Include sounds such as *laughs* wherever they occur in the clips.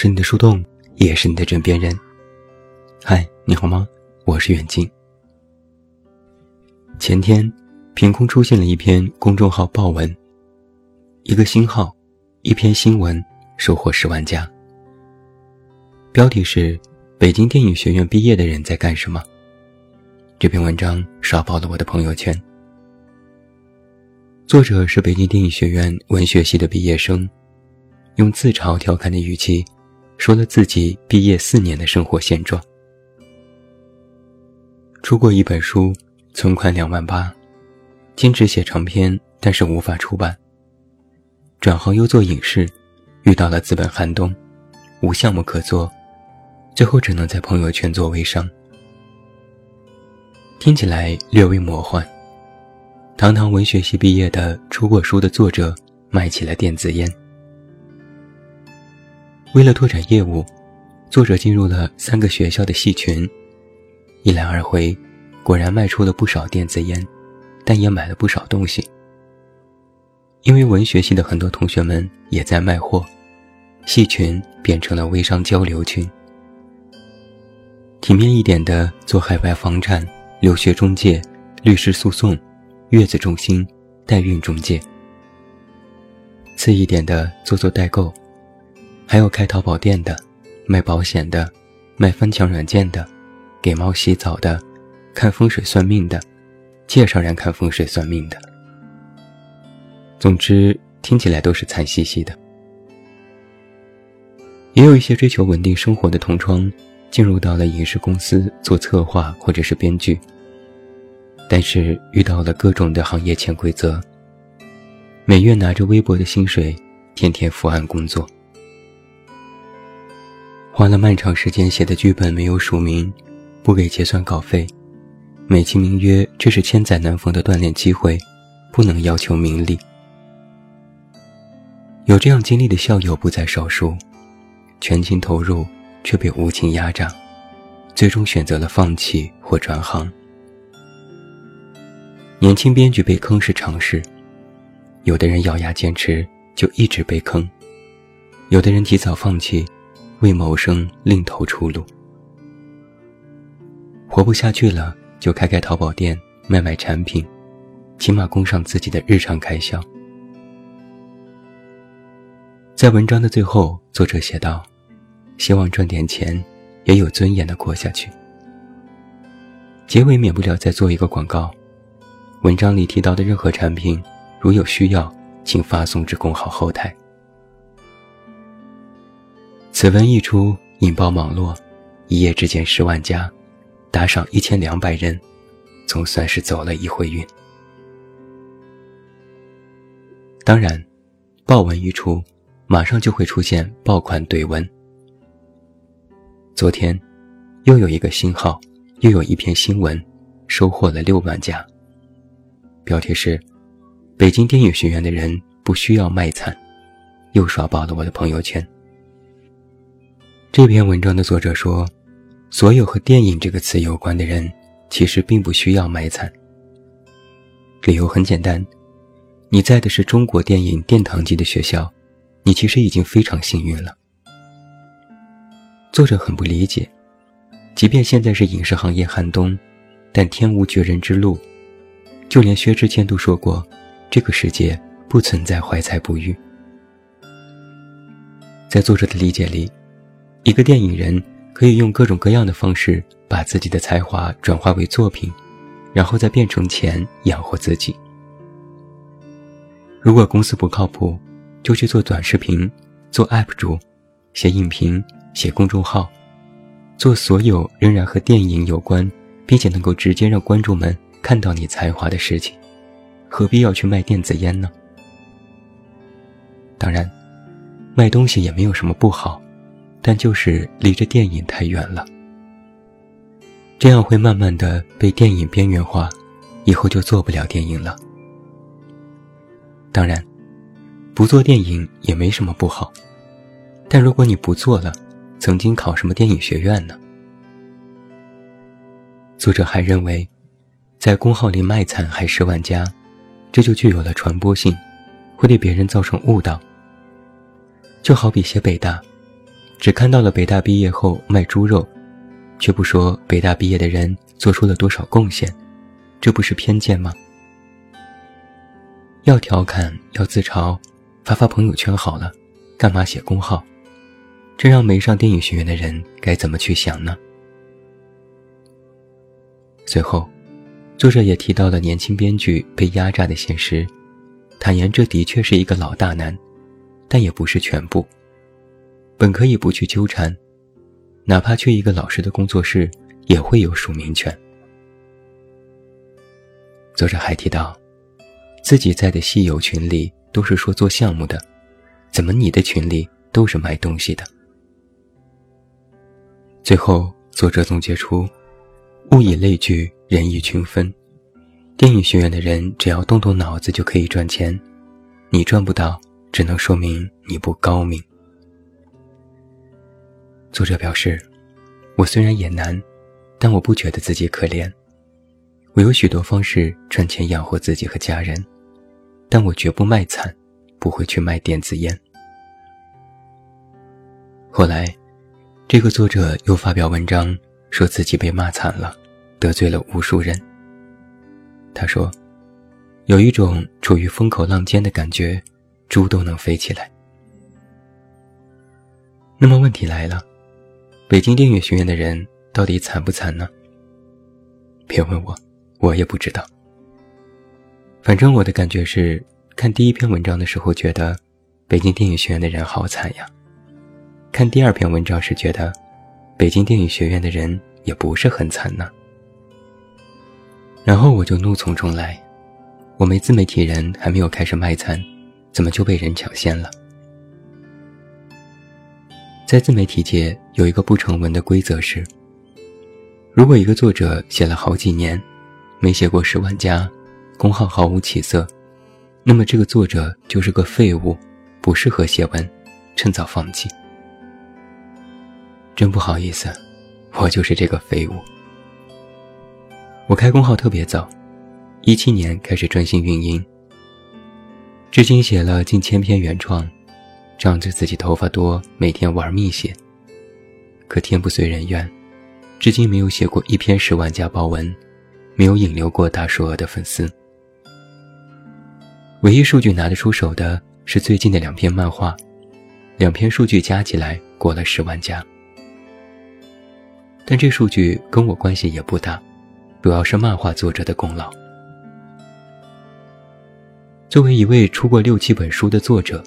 是你的树洞，也是你的枕边人。嗨，你好吗？我是远近。前天，凭空出现了一篇公众号爆文，一个新号，一篇新闻，收获十万加。标题是“北京电影学院毕业的人在干什么”。这篇文章刷爆了我的朋友圈。作者是北京电影学院文学系的毕业生。用自嘲调侃的语气，说了自己毕业四年的生活现状。出过一本书，存款两万八，坚持写长篇，但是无法出版。转行又做影视，遇到了资本寒冬，无项目可做，最后只能在朋友圈做微商。听起来略微魔幻。堂堂文学系毕业的出过书的作者，卖起了电子烟。为了拓展业务，作者进入了三个学校的系群，一来二回，果然卖出了不少电子烟，但也买了不少东西。因为文学系的很多同学们也在卖货，系群变成了微商交流群。体面一点的做海外房产、留学中介、律师诉讼、月子中心、代孕中介；次一点的做做代购。还有开淘宝店的，卖保险的，卖翻墙软件的，给猫洗澡的，看风水算命的，介绍人看风水算命的。总之，听起来都是惨兮兮的。也有一些追求稳定生活的同窗，进入到了影视公司做策划或者是编剧，但是遇到了各种的行业潜规则，每月拿着微薄的薪水，天天伏案工作。花了漫长时间写的剧本没有署名，不给结算稿费，美其名曰这是千载难逢的锻炼机会，不能要求名利。有这样经历的校友不在少数，全情投入却被无情压榨，最终选择了放弃或转行。年轻编剧被坑是常事，有的人咬牙坚持就一直被坑，有的人提早放弃。为谋生另投出路，活不下去了就开开淘宝店卖卖产品，起码供上自己的日常开销。在文章的最后，作者写道：“希望赚点钱，也有尊严的过下去。”结尾免不了再做一个广告，文章里提到的任何产品，如有需要，请发送至公号后台。此文一出，引爆网络，一夜之间十万加，打赏一千两百人，总算是走了一回运。当然，爆文一出，马上就会出现爆款怼文。昨天，又有一个新号，又有一篇新闻，收获了六万加。标题是：北京电影学院的人不需要卖惨，又刷爆了我的朋友圈。这篇文章的作者说：“所有和电影这个词有关的人，其实并不需要卖惨。理由很简单，你在的是中国电影殿堂级的学校，你其实已经非常幸运了。”作者很不理解，即便现在是影视行业寒冬，但天无绝人之路，就连薛之谦都说过：“这个世界不存在怀才不遇。”在作者的理解里。一个电影人可以用各种各样的方式把自己的才华转化为作品，然后再变成钱养活自己。如果公司不靠谱，就去做短视频，做 UP 主，写影评，写公众号，做所有仍然和电影有关，并且能够直接让观众们看到你才华的事情，何必要去卖电子烟呢？当然，卖东西也没有什么不好。但就是离着电影太远了，这样会慢慢的被电影边缘化，以后就做不了电影了。当然，不做电影也没什么不好，但如果你不做了，曾经考什么电影学院呢？作者还认为，在公号里卖惨还十万加，这就具有了传播性，会对别人造成误导。就好比写北大。只看到了北大毕业后卖猪肉，却不说北大毕业的人做出了多少贡献，这不是偏见吗？要调侃，要自嘲，发发朋友圈好了，干嘛写公号？这让没上电影学院的人该怎么去想呢？随后，作者也提到了年轻编剧被压榨的现实，坦言这的确是一个老大难，但也不是全部。本可以不去纠缠，哪怕去一个老师的工作室，也会有署名权。作者还提到。自己在的戏友群里都是说做项目的，怎么你的群里都是卖东西的？最后，作者总结出：物以类聚，人以群分。电影学院的人只要动动脑子就可以赚钱，你赚不到，只能说明你不高明。作者表示：我虽然也难，但我不觉得自己可怜。我有许多方式赚钱养活自己和家人。但我绝不卖惨，不会去卖电子烟。后来，这个作者又发表文章，说自己被骂惨了，得罪了无数人。他说：“有一种处于风口浪尖的感觉，猪都能飞起来。”那么问题来了，北京电影学院的人到底惨不惨呢？别问我，我也不知道。反正我的感觉是，看第一篇文章的时候觉得，北京电影学院的人好惨呀；看第二篇文章时觉得，北京电影学院的人也不是很惨呢。然后我就怒从中来，我没自媒体人还没有开始卖惨，怎么就被人抢先了？在自媒体界有一个不成文的规则是：如果一个作者写了好几年，没写过十万加。公号毫无起色，那么这个作者就是个废物，不适合写文，趁早放弃。真不好意思，我就是这个废物。我开工号特别早，一七年开始专心运营，至今写了近千篇原创，仗着自己头发多，每天玩命写。可天不遂人愿，至今没有写过一篇十万加爆文，没有引流过大数额的粉丝。唯一数据拿得出手的是最近的两篇漫画，两篇数据加起来过了十万加。但这数据跟我关系也不大，主要是漫画作者的功劳。作为一位出过六七本书的作者，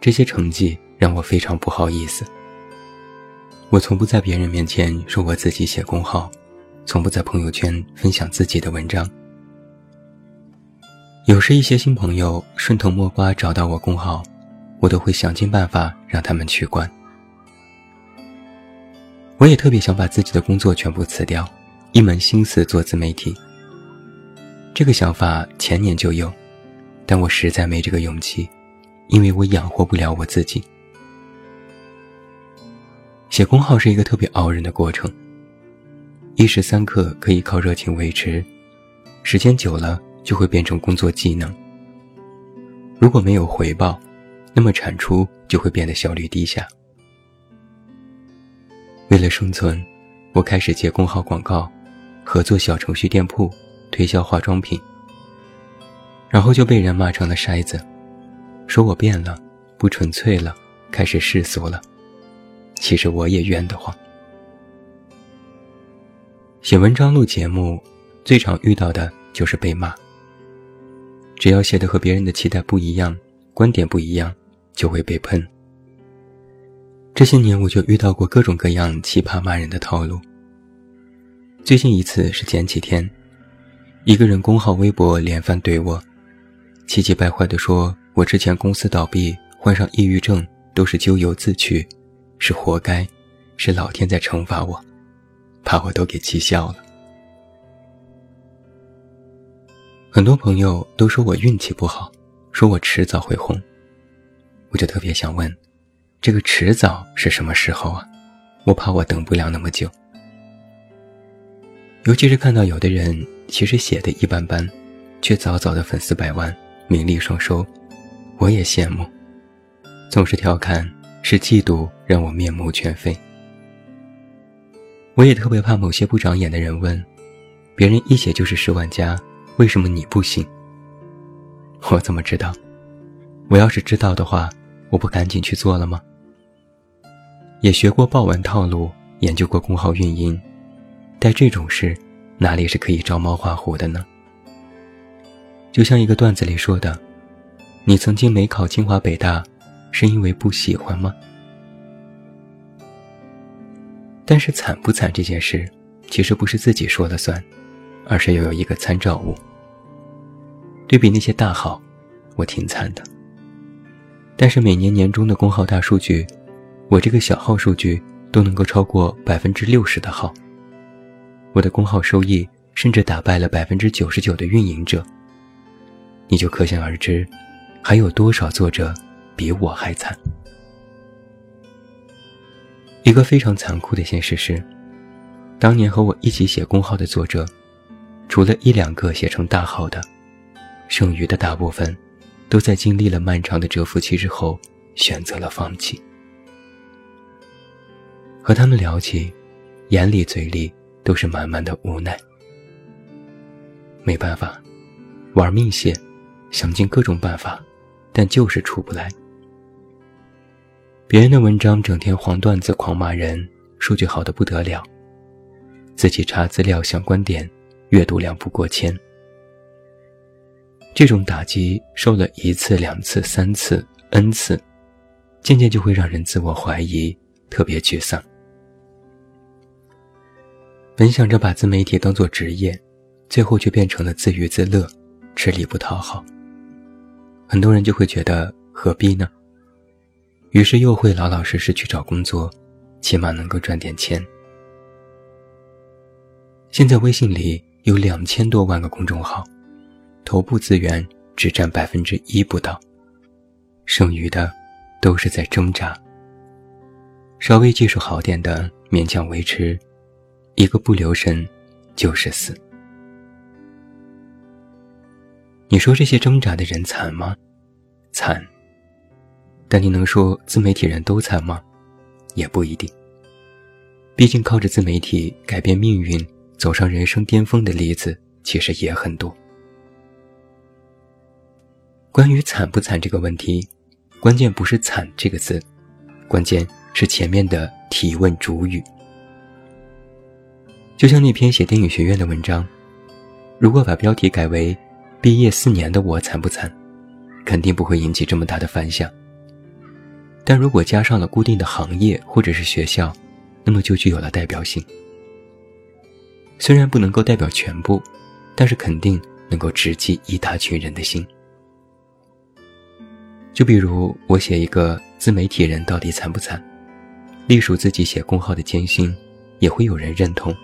这些成绩让我非常不好意思。我从不在别人面前说我自己写公号，从不在朋友圈分享自己的文章。有时一些新朋友顺藤摸瓜找到我公号，我都会想尽办法让他们取关。我也特别想把自己的工作全部辞掉，一门心思做自媒体。这个想法前年就有，但我实在没这个勇气，因为我养活不了我自己。写公号是一个特别熬人的过程，一时三刻可以靠热情维持，时间久了。就会变成工作技能。如果没有回报，那么产出就会变得效率低下。为了生存，我开始接公号广告，合作小程序店铺，推销化妆品。然后就被人骂成了筛子，说我变了，不纯粹了，开始世俗了。其实我也冤得慌。写文章、录节目，最常遇到的就是被骂。只要写的和别人的期待不一样，观点不一样，就会被喷。这些年我就遇到过各种各样奇葩骂人的套路。最近一次是前几天，一个人公号微博连番怼我，气急败坏地说我之前公司倒闭，患上抑郁症都是咎由自取，是活该，是老天在惩罚我，把我都给气笑了。很多朋友都说我运气不好，说我迟早会红，我就特别想问，这个迟早是什么时候啊？我怕我等不了那么久。尤其是看到有的人其实写的一般般，却早早的粉丝百万，名利双收，我也羡慕。总是调侃是嫉妒让我面目全非。我也特别怕某些不长眼的人问：“别人一写就是十万加，为什么你不行？” *laughs* 我怎么知道？我要是知道的话，我不赶紧去做了吗？也学过报文套路，研究过公号运营，但这种事，哪里是可以照猫画虎的呢？就像一个段子里说的：“你曾经没考清华北大，是因为不喜欢吗？”但是惨不惨这件事，其实不是自己说了算，而是要有一个参照物。对比那些大号，我挺惨的。但是每年年终的公号大数据，我这个小号数据都能够超过百分之六十的号。我的公号收益甚至打败了百分之九十九的运营者。你就可想而知，还有多少作者比我还惨。一个非常残酷的现实是，当年和我一起写公号的作者，除了一两个写成大号的，剩余的大部分，都在经历了漫长的蛰伏期之后，选择了放弃。和他们聊起，眼里嘴里都是满满的无奈。没办法，玩命写，想尽各种办法，但就是出不来。别人的文章整天黄段子狂骂人，数据好的不得了。自己查资料想观点，阅读量不过千。这种打击受了一次、两次、三次、n 次，渐渐就会让人自我怀疑，特别沮丧。本想着把自媒体当做职业，最后却变成了自娱自乐，吃力不讨好。很多人就会觉得何必呢？于是又会老老实实去找工作，起码能够赚点钱。现在微信里有两千多万个公众号，头部资源只占百分之一不到，剩余的都是在挣扎。稍微技术好点的勉强维持，一个不留神就是死。你说这些挣扎的人惨吗？惨。但你能说自媒体人都惨吗？也不一定。毕竟靠着自媒体改变命运、走上人生巅峰的例子其实也很多。关于惨不惨这个问题，关键不是“惨”这个字，关键是前面的提问主语。就像那篇写电影学院的文章，如果把标题改为“毕业四年的我惨不惨”，肯定不会引起这么大的反响。但如果加上了固定的行业或者是学校，那么就具有了代表性。虽然不能够代表全部，但是肯定能够直击一大群人的心。就比如我写一个自媒体人到底惨不惨，隶属自己写公号的艰辛，也会有人认同，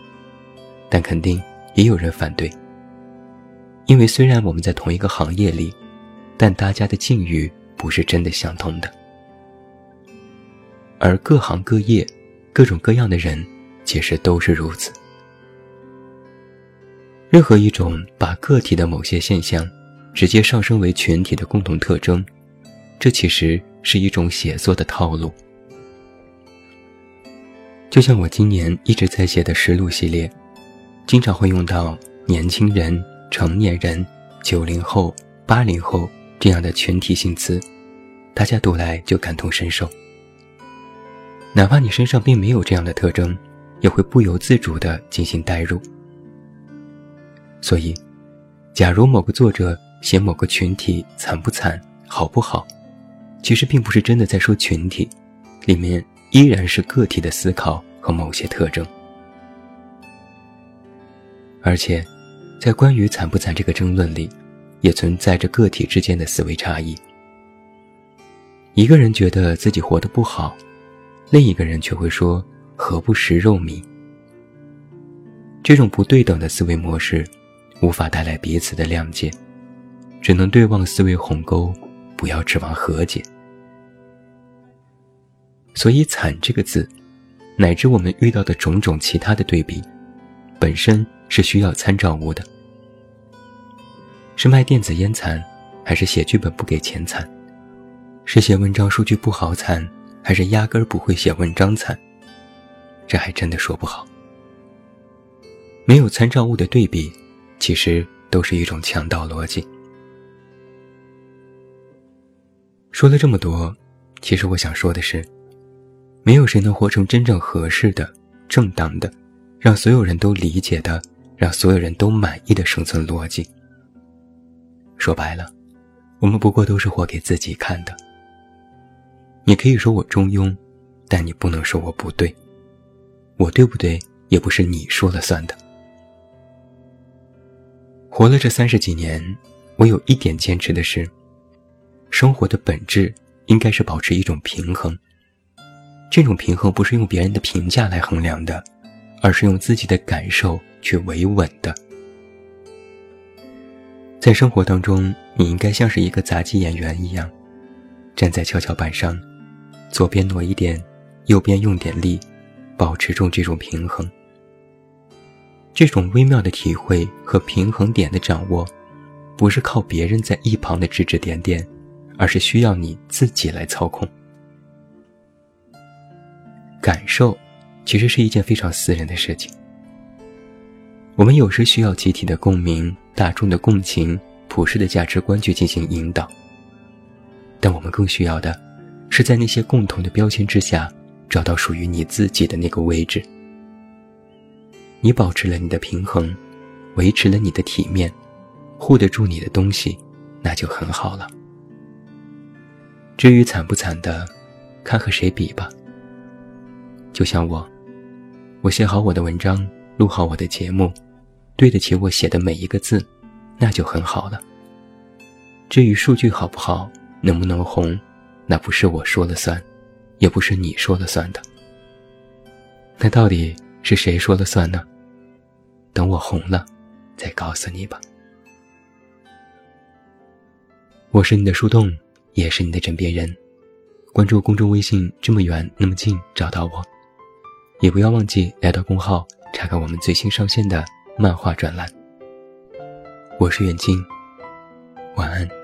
但肯定也有人反对。因为虽然我们在同一个行业里，但大家的境遇不是真的相同的。而各行各业、各种各样的人，其实都是如此。任何一种把个体的某些现象直接上升为群体的共同特征，这其实是一种写作的套路。就像我今年一直在写的实录系列，经常会用到年轻人、成年人、九零后、八零后这样的群体性词，大家读来就感同身受。哪怕你身上并没有这样的特征，也会不由自主地进行代入。所以，假如某个作者写某个群体惨不惨、好不好，其实并不是真的在说群体，里面依然是个体的思考和某些特征。而且，在关于惨不惨这个争论里，也存在着个体之间的思维差异。一个人觉得自己活得不好。另一个人却会说：“何不食肉糜？”这种不对等的思维模式，无法带来彼此的谅解，只能对望思维鸿沟，不要指望和解。所以，“惨”这个字，乃至我们遇到的种种其他的对比，本身是需要参照物的。是卖电子烟惨，还是写剧本不给钱惨？是写文章数据不好惨？还是压根儿不会写文章惨？这还真的说不好。没有参照物的对比，其实都是一种强盗逻辑。说了这么多，其实我想说的是，没有谁能活成真正合适的、正当的、让所有人都理解的、让所有人都满意的生存逻辑。说白了，我们不过都是活给自己看的。你可以说我中庸，但你不能说我不对。我对不对，也不是你说了算的。活了这三十几年，我有一点坚持的是：生活的本质应该是保持一种平衡。这种平衡不是用别人的评价来衡量的，而是用自己的感受去维稳的。在生活当中，你应该像是一个杂技演员一样，站在跷跷板上，左边挪一点，右边用点力。保持住这种平衡，这种微妙的体会和平衡点的掌握，不是靠别人在一旁的指指点点，而是需要你自己来操控。感受，其实是一件非常私人的事情。我们有时需要集体的共鸣、大众的共情、普世的价值观去进行引导，但我们更需要的，是在那些共同的标签之下。找到属于你自己的那个位置，你保持了你的平衡，维持了你的体面，护得住你的东西，那就很好了。至于惨不惨的，看和谁比吧。就像我，我写好我的文章，录好我的节目，对得起我写的每一个字，那就很好了。至于数据好不好，能不能红，那不是我说了算。也不是你说了算的，那到底是谁说了算呢？等我红了，再告诉你吧。我是你的树洞，也是你的枕边人。关注公众微信，这么远那么近，找到我。也不要忘记来到公号查看我们最新上线的漫画专栏。我是远近，晚安。